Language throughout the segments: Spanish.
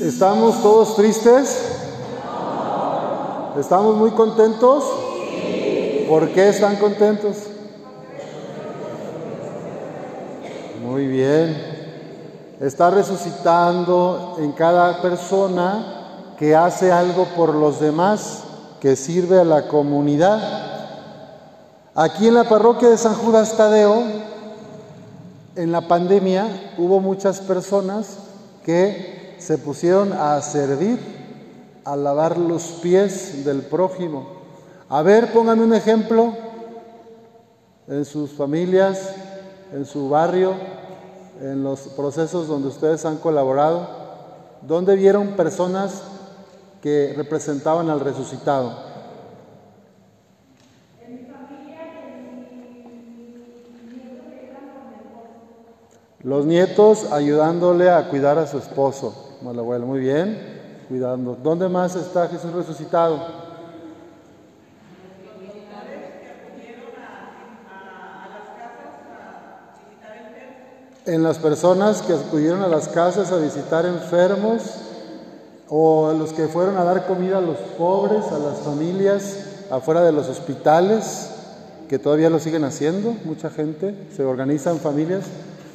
¿Estamos todos tristes? ¿Estamos muy contentos? ¿Por qué están contentos? Muy bien. Está resucitando en cada persona que hace algo por los demás, que sirve a la comunidad. Aquí en la parroquia de San Judas Tadeo, en la pandemia, hubo muchas personas que se pusieron a servir, a lavar los pies del prójimo. A ver, pónganme un ejemplo en sus familias, en su barrio, en los procesos donde ustedes han colaborado, ¿dónde vieron personas que representaban al resucitado? Los nietos ayudándole a cuidar a su esposo. Muy bien, cuidando. ¿Dónde más está Jesús resucitado? En las personas que acudieron a las casas a visitar enfermos o los que fueron a dar comida a los pobres, a las familias afuera de los hospitales, que todavía lo siguen haciendo, mucha gente, se organizan familias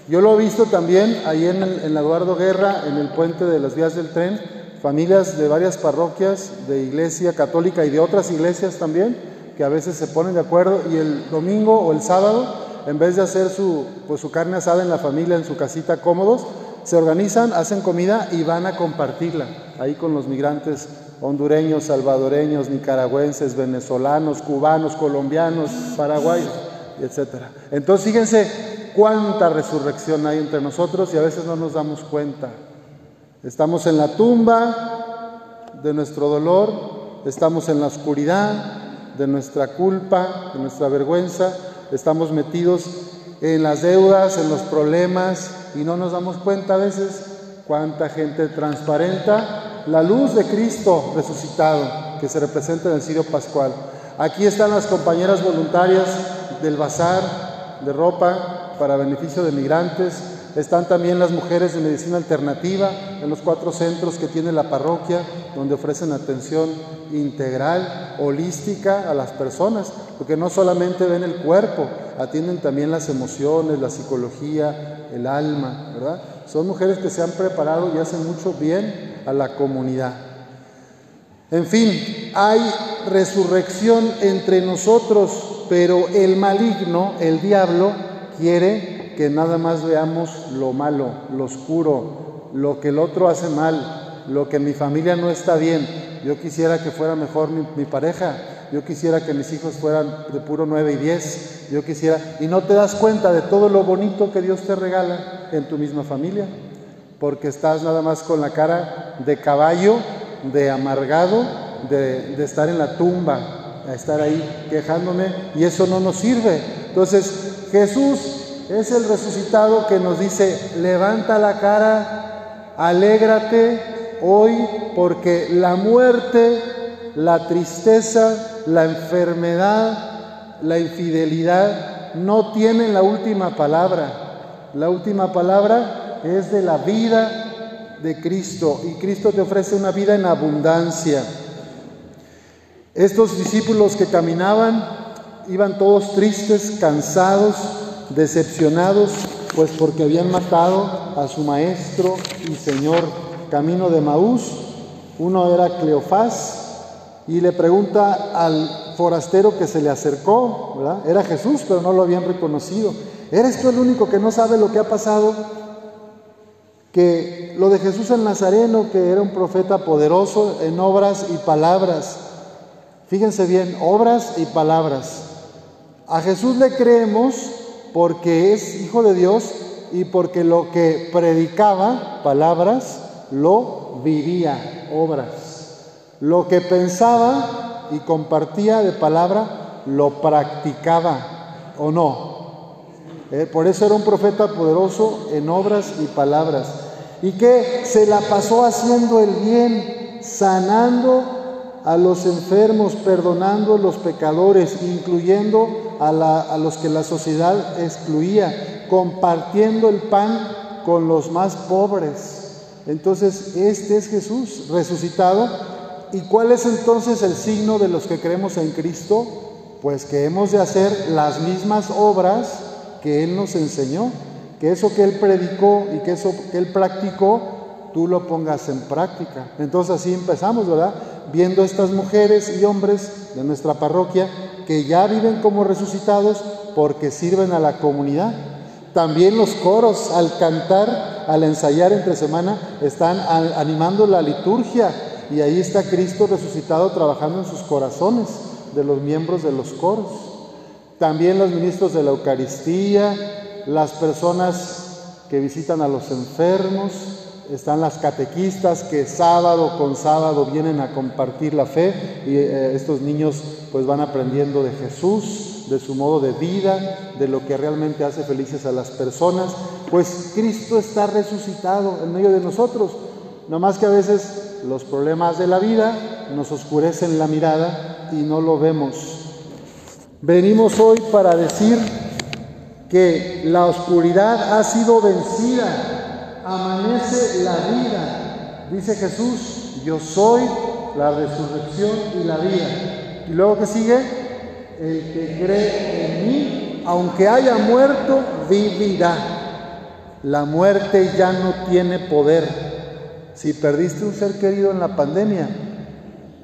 yo lo he visto también ahí en, el, Eduardo Guerra, en el puente de las vías del tren, familias de varias parroquias de iglesia católica y de otras iglesias también, que a veces se ponen de acuerdo y el domingo o el sábado, en vez de hacer su, pues, su carne asada en la familia, en su casita cómodos, se organizan, hacen comida y van a compartirla ahí con los migrantes hondureños, salvadoreños, nicaragüenses, venezolanos, cubanos, colombianos, paraguayos, etc. Entonces, fíjense, cuánta resurrección hay entre nosotros y a veces no nos damos cuenta. Estamos en la tumba de nuestro dolor, estamos en la oscuridad de nuestra culpa, de nuestra vergüenza, estamos metidos en las deudas, en los problemas y no nos damos cuenta a veces cuánta gente transparenta la luz de Cristo resucitado que se representa en el Sirio Pascual. Aquí están las compañeras voluntarias del bazar de ropa para beneficio de migrantes. Están también las mujeres de medicina alternativa en los cuatro centros que tiene la parroquia, donde ofrecen atención integral, holística a las personas, porque no solamente ven el cuerpo, atienden también las emociones, la psicología, el alma, ¿verdad? Son mujeres que se han preparado y hacen mucho bien a la comunidad. En fin, hay resurrección entre nosotros, pero el maligno, el diablo, quiere que nada más veamos lo malo, lo oscuro, lo que el otro hace mal, lo que mi familia no está bien. Yo quisiera que fuera mejor mi, pareja, yo quisiera que mis hijos fueran de puro 9 y 10, yo quisiera, y no te das cuenta de todo lo bonito que Dios te regala en tu misma familia, porque estás nada más con la cara de caballo, de amargado, de estar en la tumba, a estar ahí quejándome, y eso no nos sirve. Entonces, Jesús es el resucitado que nos dice, levanta la cara, alégrate hoy porque la muerte, la tristeza, la enfermedad, la infidelidad no tienen la última palabra. La última palabra es de la vida de Cristo y Cristo te ofrece una vida en abundancia. Estos discípulos que caminaban iban todos tristes, cansados, decepcionados, pues porque habían matado a su maestro y señor camino de Maús. Uno era Cleofás y le pregunta al forastero que se le acercó. Era Jesús, pero no lo habían reconocido. ¿Eres tú el único que no sabe lo que ha pasado? Que lo de Jesús el Nazareno, que era un profeta poderoso en obras y palabras. Fíjense bien, obras y palabras. A Jesús le creemos porque es hijo de Dios y porque lo que predicaba, palabras, lo vivía, obras. Lo que pensaba y compartía de palabra, lo practicaba o no. Eh, por eso era un profeta poderoso en obras y palabras. Y que se la pasó haciendo el bien, sanando a los enfermos, perdonando a los pecadores, incluyendo a, los que la sociedad excluía, compartiendo el pan con los más pobres. Entonces, este es Jesús resucitado. ¿Y cuál es entonces el signo de los que creemos en Cristo? Pues que hemos de hacer las mismas obras que Él nos enseñó, que eso que Él predicó y que eso que Él practicó, tú lo pongas en práctica. Entonces así empezamos, ¿verdad? Viendo estas mujeres y hombres de nuestra parroquia que ya viven como resucitados porque sirven a la comunidad. También los coros al cantar, al ensayar entre semana, están animando la liturgia y ahí está Cristo resucitado trabajando en sus corazones de los miembros de los coros. También los ministros de la Eucaristía, las personas que visitan a los enfermos, están las catequistas que sábado con sábado vienen a compartir la fe y eh, estos niños pues van aprendiendo de Jesús, de su modo de vida, de lo que realmente hace felices a las personas, pues Cristo está resucitado en medio de nosotros, no más que a veces los problemas de la vida nos oscurecen la mirada y no lo vemos. Venimos hoy para decir que la oscuridad ha sido vencida amanece la vida. Dice Jesús, yo soy la resurrección y la vida. Y luego que sigue, el que cree en mí, aunque haya muerto, vivirá. La muerte ya no tiene poder. Si perdiste un ser querido en la pandemia,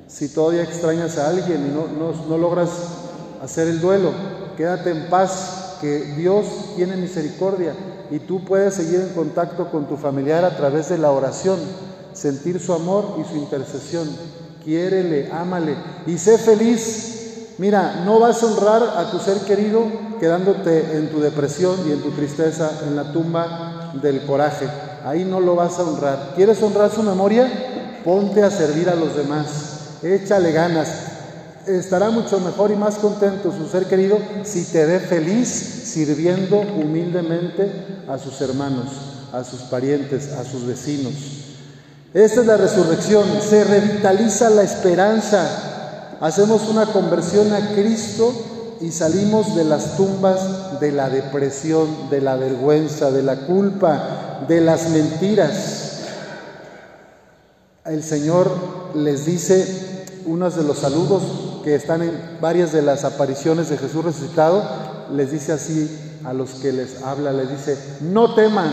si todavía extrañas a alguien y no, no, no logras hacer el duelo, quédate en paz, que Dios tiene misericordia y tú puedes seguir en contacto con tu familiar a través de la oración, sentir su amor y su intercesión. Quiérele, ámale y sé feliz. Mira, no vas a honrar a tu ser querido quedándote en tu depresión y en tu tristeza en la tumba del coraje. Ahí no lo vas a honrar. ¿Quieres honrar su memoria? Ponte a servir a los demás. Échale ganas estará mucho mejor y más contento su ser querido si te ve feliz sirviendo humildemente a sus hermanos, a sus parientes, a sus vecinos. Esta es la resurrección, se revitaliza la esperanza, hacemos una conversión a Cristo y salimos de las tumbas de la depresión, de la vergüenza, de la culpa, de las mentiras. El Señor les dice unos de los saludos que están en varias de las apariciones de Jesús resucitado, les dice así a los que les habla, les dice, no teman,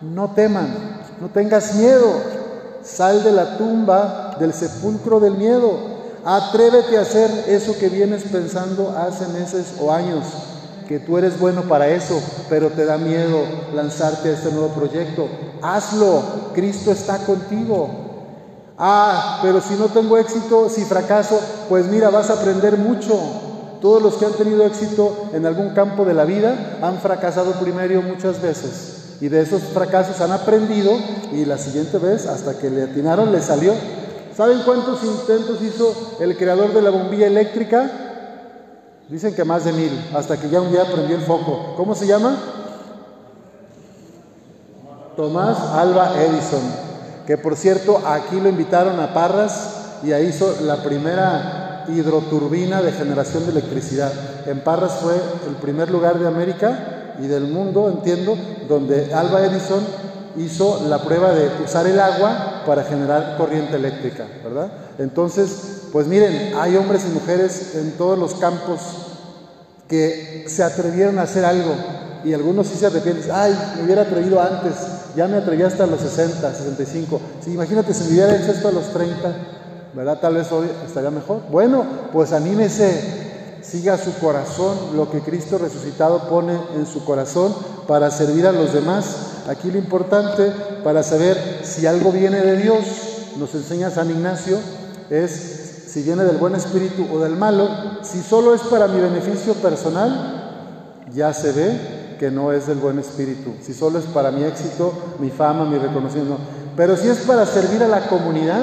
no teman, no tengas miedo, sal de la tumba, del sepulcro del miedo, atrévete a hacer eso que vienes pensando hace meses o años, que tú eres bueno para eso, pero te da miedo lanzarte a este nuevo proyecto. Hazlo, Cristo está contigo. Ah, pero si no tengo éxito, si fracaso, pues mira, vas a aprender mucho. Todos los que han tenido éxito en algún campo de la vida han fracasado primero muchas veces. Y de esos fracasos han aprendido y la siguiente vez, hasta que le atinaron, le salió. ¿Saben cuántos intentos hizo el creador de la bombilla eléctrica? Dicen que más de mil, hasta que ya un día prendió el foco. ¿Cómo se llama? Tomás Alba Edison que por cierto aquí lo invitaron a Parras y ahí hizo la primera hidroturbina de generación de electricidad. En Parras fue el primer lugar de América y del mundo, entiendo, donde Alba Edison hizo la prueba de usar el agua para generar corriente eléctrica, ¿verdad? Entonces, pues miren, hay hombres y mujeres en todos los campos que se atrevieron a hacer algo y algunos sí se arrepienten, ay, me hubiera atrevido antes, ya me atreví hasta los 60, 65. Sí, imagínate si me hubiera hecho esto a los 30, ¿verdad? Tal vez hoy estaría mejor. Bueno, pues anímese, siga su corazón, lo que Cristo resucitado pone en su corazón para servir a los demás. Aquí lo importante para saber si algo viene de Dios, nos enseña San Ignacio, es si viene del buen espíritu o del malo. Si solo es para mi beneficio personal, ya se ve que no es del buen espíritu, si solo es para mi éxito, mi fama, mi reconocimiento, pero si es para servir a la comunidad,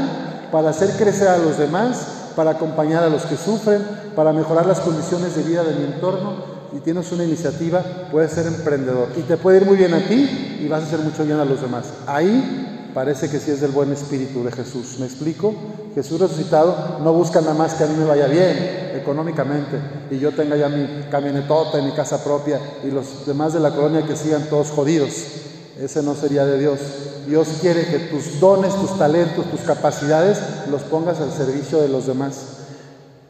para hacer crecer a los demás, para acompañar a los que sufren, para mejorar las condiciones de vida de mi entorno, y tienes una iniciativa, puedes ser emprendedor y te puede ir muy bien a ti y vas a hacer mucho bien a los demás. Ahí parece que sí es del buen espíritu de Jesús. ¿Me explico? Jesús resucitado no busca nada más que a mí me vaya bien económicamente y yo tenga ya mi camionetota y mi casa propia y los demás de la colonia que sigan todos jodidos. ese no sería de Dios. Dios quiere que tus dones, tus talentos, tus capacidades los pongas al servicio de los demás.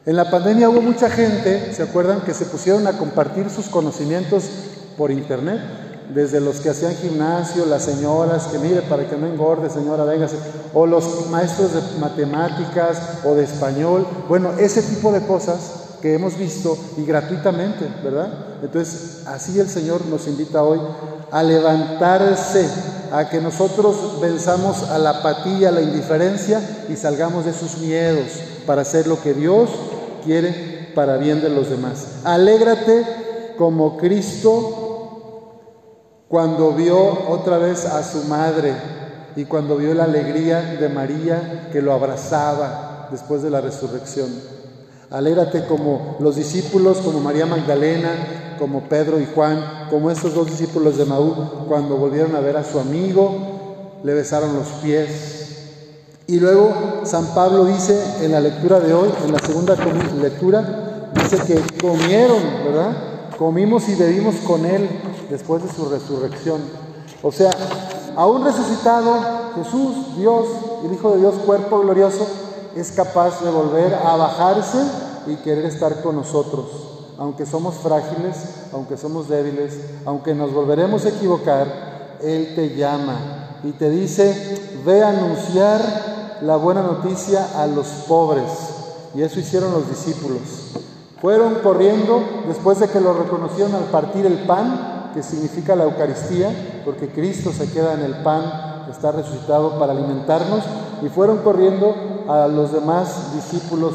En la pandemia hubo mucha gente, ¿se acuerdan?, que se pusieron a compartir sus conocimientos por internet. Desde los que hacían gimnasio, las señoras, que mire, para que no engorde, señora, véngase. O los maestros de matemáticas o de español. Bueno, ese tipo de cosas que hemos visto y gratuitamente, ¿verdad? Entonces, así el Señor nos invita hoy a levantarse, a que nosotros venzamos a la apatía, a la indiferencia y salgamos de sus miedos para hacer lo que Dios quiere para bien de los demás. Alégrate como Cristo cuando vio otra vez a su madre y cuando vio la alegría de María que lo abrazaba después de la resurrección. Alégrate como los discípulos, como María Magdalena, como Pedro y Juan, como estos dos discípulos de Maú, cuando volvieron a ver a su amigo, le besaron los pies. Y luego San Pablo dice en la lectura de hoy, en la segunda lectura, dice que comieron, ¿verdad? Comimos y bebimos con Él después de su resurrección. O sea, aún resucitado, Jesús, Dios, el Hijo de Dios, cuerpo glorioso, es capaz de volver a bajarse y querer estar con nosotros. Aunque somos frágiles, aunque somos débiles, aunque nos volveremos a equivocar, Él te llama y te dice, ve a anunciar la buena noticia a los pobres. Y eso hicieron los discípulos. Fueron corriendo después de que lo reconocieron al partir el pan, que significa la Eucaristía, porque Cristo se queda en el pan, está resucitado para alimentarnos, y fueron corriendo a los demás discípulos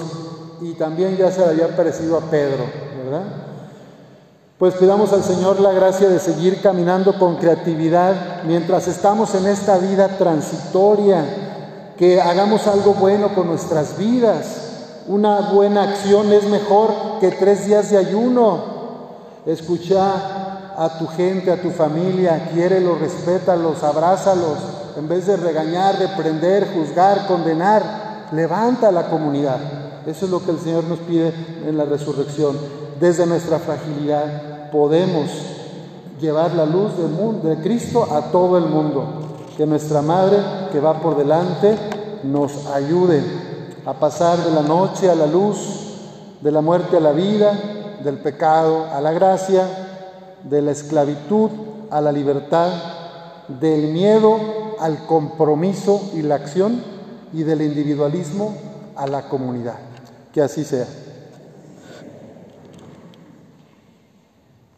y también ya se le había parecido a Pedro, ¿verdad? Pues pidamos al Señor la gracia de seguir caminando con creatividad mientras estamos en esta vida transitoria, que hagamos algo bueno con nuestras vidas. Una buena acción es mejor que tres días de ayuno. Escucha a tu gente, a tu familia, quiérelos, respétalos, abrázalos, en vez de regañar, reprender, juzgar, condenar, levanta la comunidad. Eso es lo que el Señor nos pide en la resurrección. Desde nuestra fragilidad podemos llevar la luz de Cristo a todo el mundo. Que nuestra Madre, que va por delante, nos ayude a pasar de la noche a la luz, de la muerte a la vida, del pecado a la gracia, de la esclavitud a la libertad, del miedo al compromiso y la acción y del individualismo a la comunidad. Que así sea.